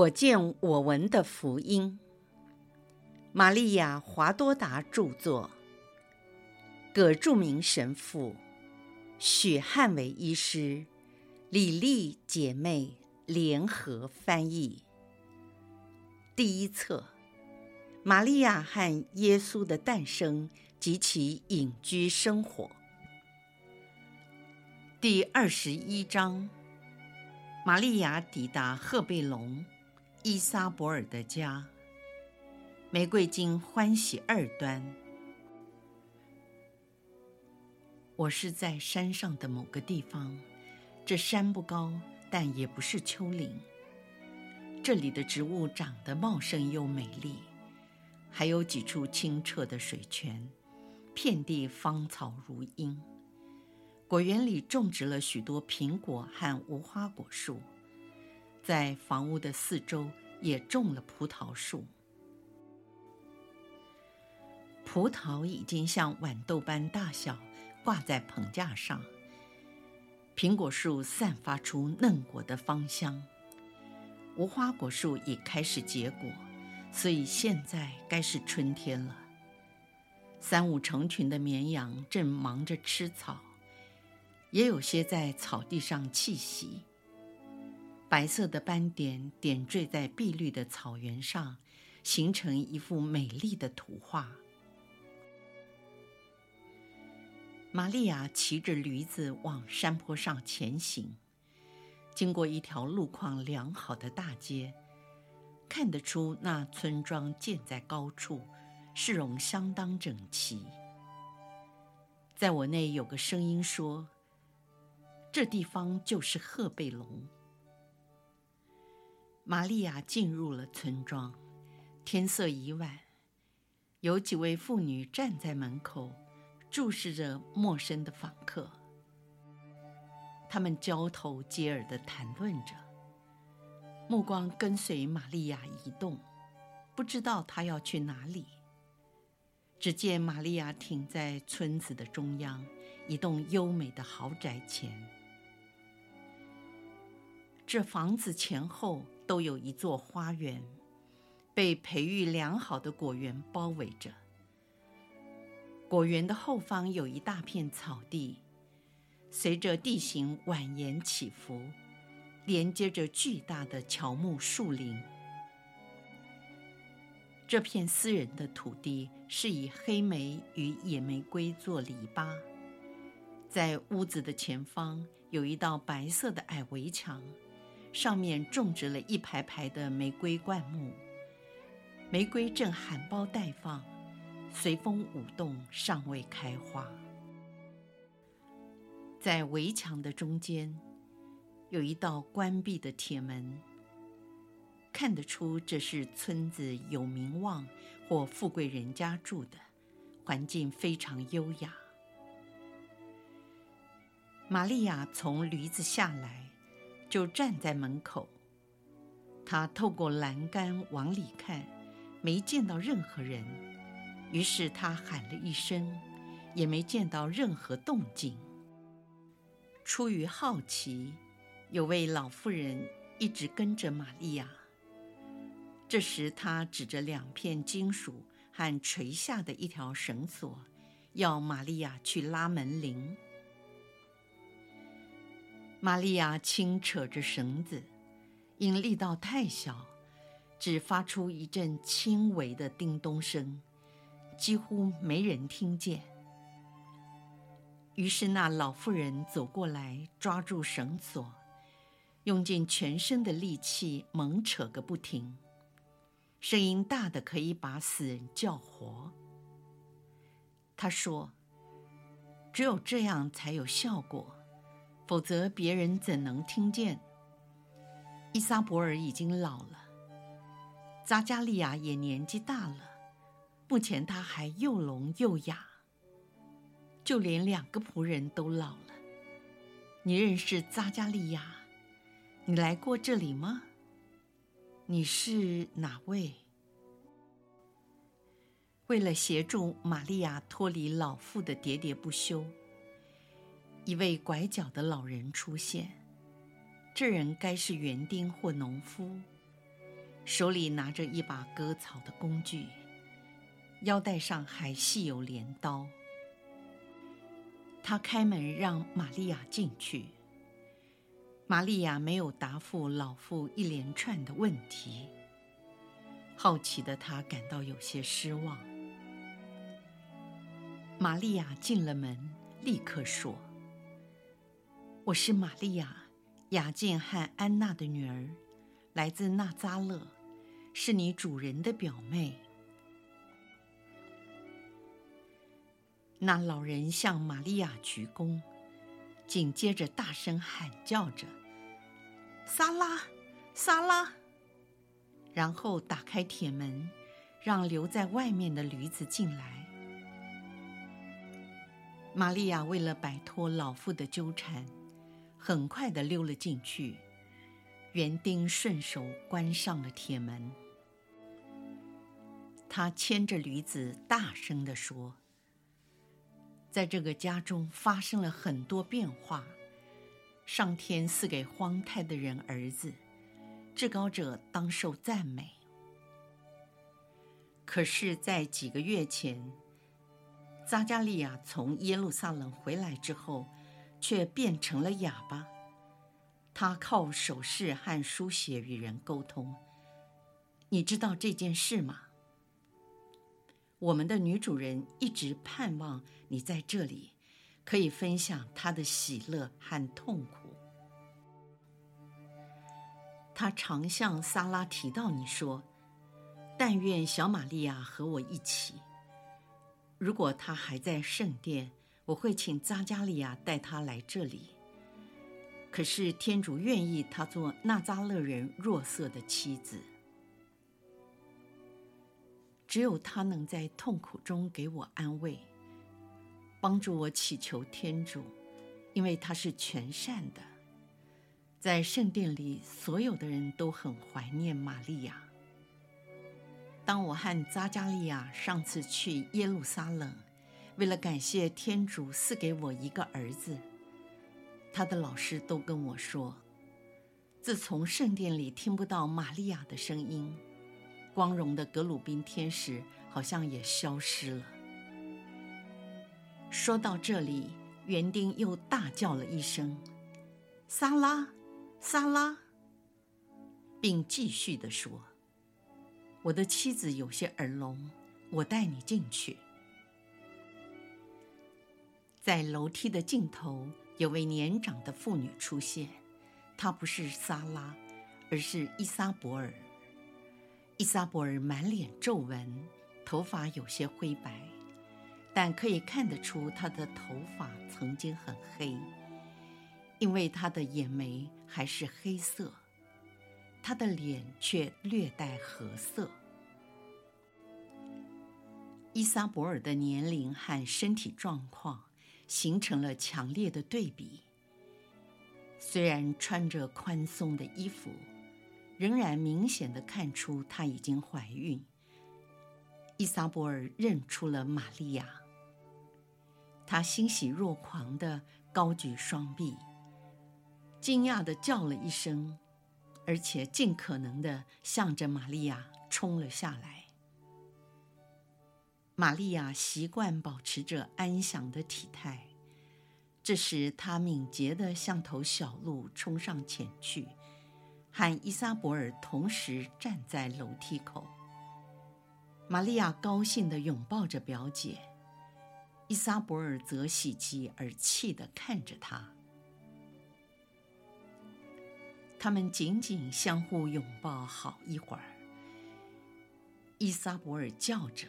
我见我闻的福音，玛利亚·华多达著作，葛著名神父，许汉伟医师，李丽姐妹。联合翻译。第一册：玛利亚和耶稣的诞生及其隐居生活。第二十一章：玛利亚抵达赫贝隆。伊莎伯尔的家，玫瑰金欢喜二端。我是在山上的某个地方，这山不高，但也不是丘陵。这里的植物长得茂盛又美丽，还有几处清澈的水泉，遍地芳草如茵。果园里种植了许多苹果和无花果树。在房屋的四周也种了葡萄树，葡萄已经像豌豆般大小，挂在棚架上。苹果树散发出嫩果的芳香，无花果树已开始结果，所以现在该是春天了。三五成群的绵羊正忙着吃草，也有些在草地上栖息。白色的斑点点缀在碧绿的草原上，形成一幅美丽的图画。玛利亚骑着驴子往山坡上前行，经过一条路况良好的大街，看得出那村庄建在高处，市容相当整齐。在我内有个声音说：“这地方就是赫贝隆。”玛利亚进入了村庄，天色已晚，有几位妇女站在门口，注视着陌生的访客。他们交头接耳地谈论着，目光跟随玛利亚移动，不知道她要去哪里。只见玛利亚停在村子的中央，一栋优美的豪宅前。这房子前后。都有一座花园，被培育良好的果园包围着。果园的后方有一大片草地，随着地形蜿蜒起伏，连接着巨大的乔木树林。这片私人的土地是以黑莓与野玫瑰做篱笆，在屋子的前方有一道白色的矮围墙。上面种植了一排排的玫瑰灌木，玫瑰正含苞待放，随风舞动，尚未开花。在围墙的中间，有一道关闭的铁门，看得出这是村子有名望或富贵人家住的，环境非常优雅。玛利亚从驴子下来。就站在门口，他透过栏杆往里看，没见到任何人。于是他喊了一声，也没见到任何动静。出于好奇，有位老妇人一直跟着玛利亚。这时他指着两片金属和垂下的一条绳索，要玛利亚去拉门铃。玛利亚轻扯着绳子，因力道太小，只发出一阵轻微的叮咚声，几乎没人听见。于是那老妇人走过来，抓住绳索，用尽全身的力气猛扯个不停，声音大得可以把死人叫活。她说：“只有这样才有效果。”否则别人怎能听见？伊莎伯尔已经老了，扎加利亚也年纪大了，目前他还又聋又哑，就连两个仆人都老了。你认识扎加利亚？你来过这里吗？你是哪位？为了协助玛利亚脱离老妇的喋喋不休。一位拐角的老人出现，这人该是园丁或农夫，手里拿着一把割草的工具，腰带上还系有镰刀。他开门让玛利亚进去。玛利亚没有答复老妇一连串的问题。好奇的她感到有些失望。玛利亚进了门，立刻说：“我是玛利亚，雅键和安娜的女儿，来自纳扎勒，是你主人的表妹。”那老人向玛利亚鞠躬，紧接着大声喊叫着。撒拉，撒拉。然后打开铁门，让留在外面的驴子进来。玛利亚为了摆脱老妇的纠缠，很快地溜了进去。园丁顺手关上了铁门。他牵着驴子，大声地说：“在这个家中发生了很多变化。”上天赐给荒太的人儿子，至高者当受赞美。可是，在几个月前，扎加利亚从耶路撒冷回来之后，却变成了哑巴。他靠手势和书写与人沟通。你知道这件事吗？我们的女主人一直盼望你在这里。可以分享她的喜乐和痛苦。他常向萨拉提到你说：“但愿小玛利亚和我一起。如果她还在圣殿，我会请扎加利亚带他来这里。可是天主愿意他做纳扎勒人若瑟的妻子。只有他能在痛苦中给我安慰。”帮助我祈求天主，因为他是全善的。在圣殿里，所有的人都很怀念玛利亚。当我和扎加利亚上次去耶路撒冷，为了感谢天主赐给我一个儿子，他的老师都跟我说，自从圣殿里听不到玛利亚的声音，光荣的格鲁宾天使好像也消失了。说到这里，园丁又大叫了一声：“撒拉，撒拉！”并继续地说：“我的妻子有些耳聋，我带你进去。”在楼梯的尽头，有位年长的妇女出现，她不是萨拉，而是伊莎伯尔。依撒伯尔满脸皱纹，头发有些灰白。但可以看得出，他的头发曾经很黑，因为他的眼眉还是黑色，他的脸却略带褐色。依撒伯尔的年龄和身体状况形成了强烈的对比。虽然穿着宽松的衣服，仍然明显的看出她已经怀孕。依撒伯尔认出了玛利亚。他欣喜若狂地高举双臂，惊讶地叫了一声，而且尽可能地向着玛利亚冲了下来。玛利亚习惯保持着安详的体态，这时她敏捷地像头小鹿冲上前去，和伊莎伯尔同时站在楼梯口。玛利亚高兴地拥抱着表姐。伊莎伯尔则喜极而泣地看着他，他们紧紧相互拥抱好一会儿。伊莎伯尔叫着，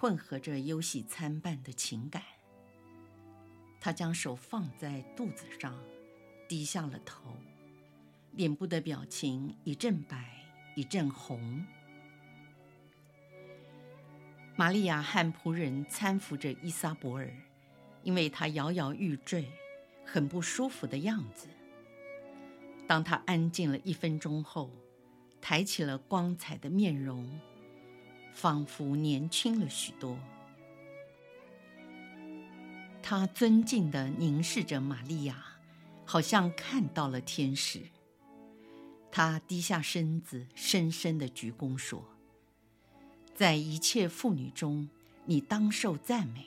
混合着忧喜参半的情感。他将手放在肚子上，低下了头，脸部的表情一阵白，一阵红。玛利亚和仆人搀扶着伊莎伯尔，因为他摇摇欲坠，很不舒服的样子。当他安静了一分钟后，抬起了光彩的面容，仿佛年轻了许多。他尊敬地凝视着玛利亚，好像看到了天使。他低下身子，深深地鞠躬说：“在一切妇女中，你当受赞美，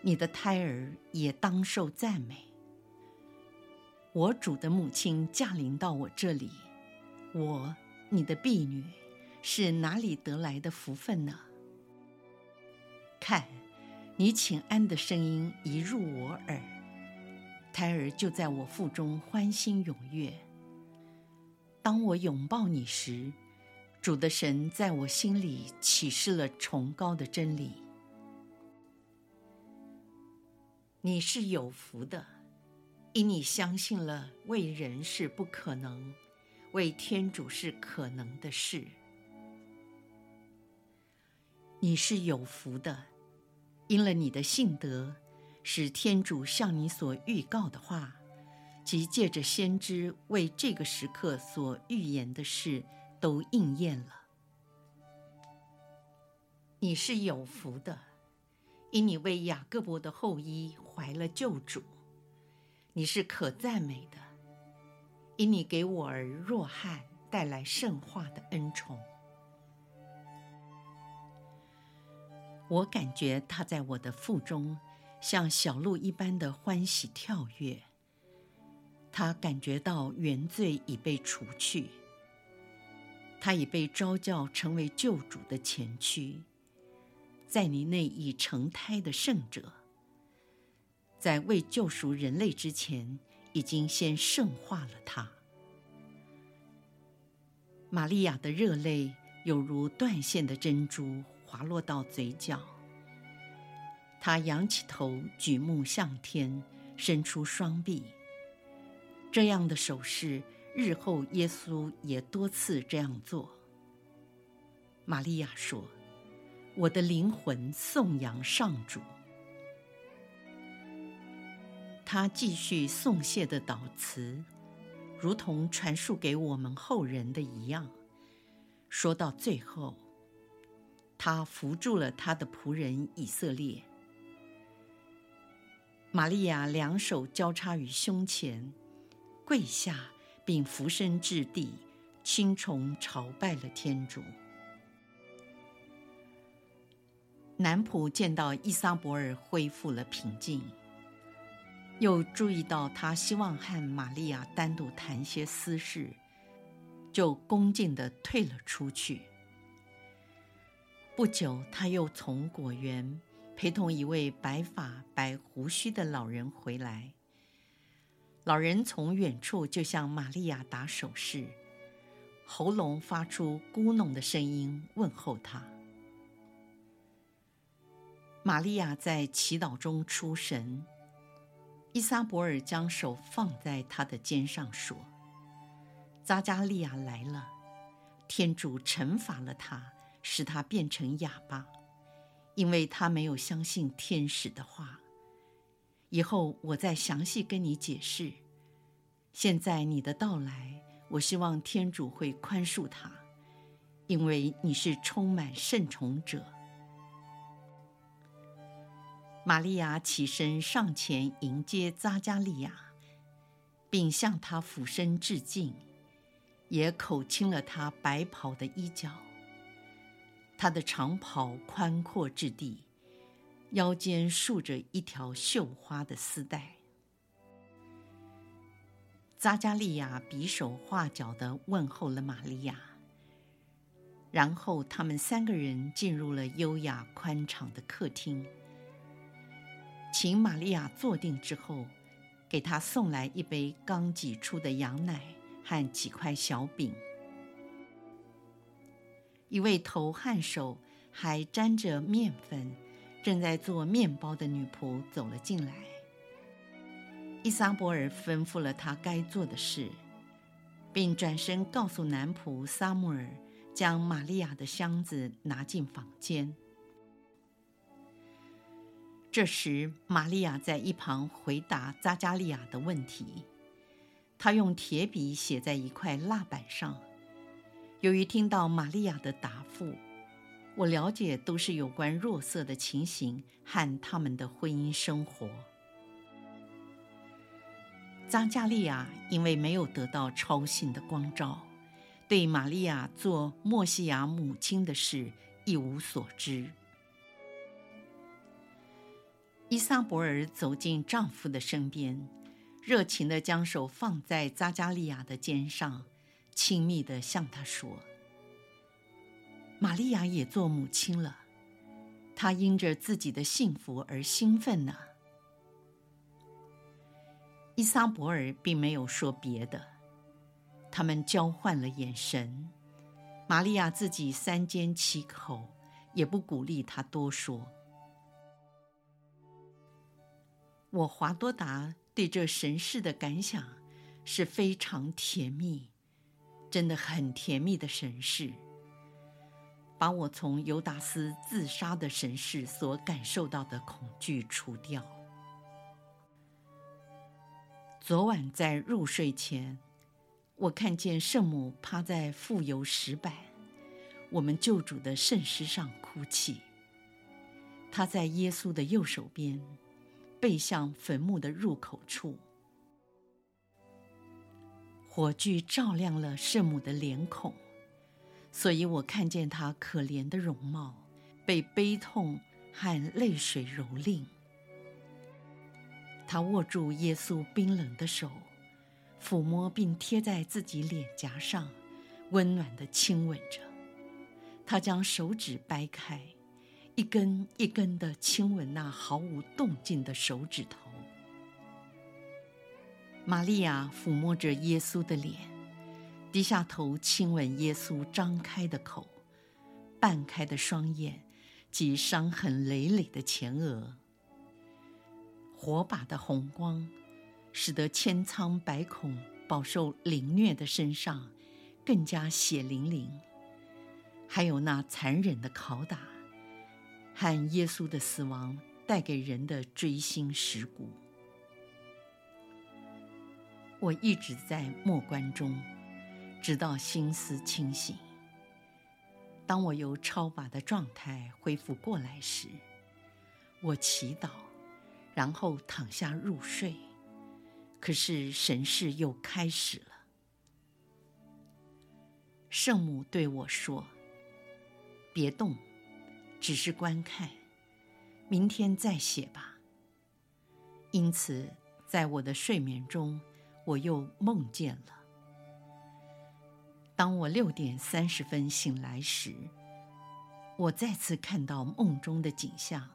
你的胎儿也当受赞美。我主的母亲驾临到我这里，我，你的婢女，是哪里得来的福分呢？看，你请安的声音一入我耳，胎儿就在我腹中欢欣踊跃。”当我拥抱你时，主的神在我心里启示了崇高的真理。你是有福的，因你相信了为人是不可能，为天主是可能的事。你是有福的，因了你的信德，使天主向你所预告的话。即借着先知为这个时刻所预言的事都应验了。你是有福的，因你为雅各伯的后裔怀了救主；你是可赞美的，因你给我儿若翰带来圣化的恩宠。我感觉他在我的腹中，像小鹿一般的欢喜跳跃。他感觉到原罪已被除去，他已被召叫成为救主的前驱，在你内已成胎的圣者，在未救赎人类之前，已经先圣化了他。玛利亚的热泪有如断线的珍珠滑落到嘴角，他仰起头，举目向天，伸出双臂。这样的手势，日后耶稣也多次这样做。玛利亚说：“我的灵魂颂扬上主。”他继续颂谢的祷词，如同传述给我们后人的一样。说到最后，他扶住了他的仆人以色列。玛利亚两手交叉于胸前。跪下，并俯身至地，青虫朝拜了天主。男仆见到依撒伯尔恢复了平静，又注意到他希望和玛利亚单独谈些私事，就恭敬地退了出去。不久，他又从果园陪同一位白发白胡须的老人回来。老人从远处就向玛利亚打手势，喉咙发出咕哝的声音问候她。玛利亚在祈祷中出神，伊莎伯尔将手放在她的肩上说：“扎加利亚来了，天主惩罚了他，使他变成哑巴，因为他没有相信天使的话。”以后我再详细跟你解释。现在你的到来，我希望天主会宽恕他，因为你是充满圣宠者。玛利亚起身上前迎接扎加利亚，并向他俯身致敬，也口亲了他白袍的衣角。他的长袍宽阔质地。腰间束着一条绣花的丝带。匝加利亚比手画脚地问候了玛利亚，然后他们三个人进入了优雅宽敞的客厅，请玛利亚坐定之后，给她送来一杯刚挤出的羊奶和几块小饼。一位头汗手还沾着面粉。正在做面包的女仆走了进来。依撒伯尔吩咐了他该做的事，并转身告诉男仆撒穆尔，将玛利亚的箱子拿进房间。这时，玛利亚在一旁回答扎加利亚的问题，她用铁笔写在一块蜡板上。由于听到玛利亚的答复。我了解都是有关若瑟的情形和他们的婚姻生活。匝加利亚因为没有得到超信的光照，对玛利亚做默西亚母亲的事一无所知。依撒伯尔走进丈夫的身边，热情地将手放在扎加利亚的肩上，亲密地向他说：“玛利亚也做母亲了，她因着自己的幸福而兴奋呢。”伊莎伯尔并没有说别的，他们交换了眼神。玛利亚自己三缄其口，也不鼓励他多说。我华多达对这神事的感想是非常甜蜜，真的很甜蜜的神事，把我从犹达斯自杀的神事所感受到的恐惧除掉。昨晚在入睡前，我看见圣母趴在富油石板，我们救主的圣尸上哭泣。她在耶稣的右手边，背向坟墓的入口处。火炬照亮了圣母的脸孔，所以我看见她可怜的容貌，被悲痛和泪水蹂躏。他握住耶稣冰冷的手，抚摸并贴在自己脸颊上，温暖地亲吻着。他将手指掰开，一根一根地亲吻那毫无动静的手指头。玛利亚抚摸着耶稣的脸，低下头亲吻耶稣张开的口、半开的双眼及伤痕累累的前额。火把的红光，使得千疮百孔、饱受凌虐的身上更加血淋淋。还有那残忍的拷打，和耶稣的死亡带给人的锥心蚀骨。我一直在默观中，直到心思清醒。当我由超拔的状态恢复过来时，我祈祷。然后躺下入睡，可是神事又开始了。圣母对我说：“别动，只是观看，明天再写吧。”因此，在我的睡眠中，我又梦见了。当我六点三十分醒来时，我再次看到梦中的景象。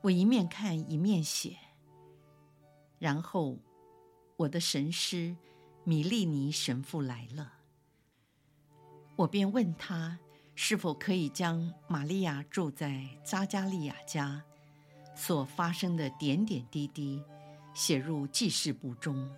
我一面看一面写，然后我的神师米利尼神父来了，我便问他是否可以将玛利亚住在扎加利亚家所发生的点点滴滴写入记事簿中。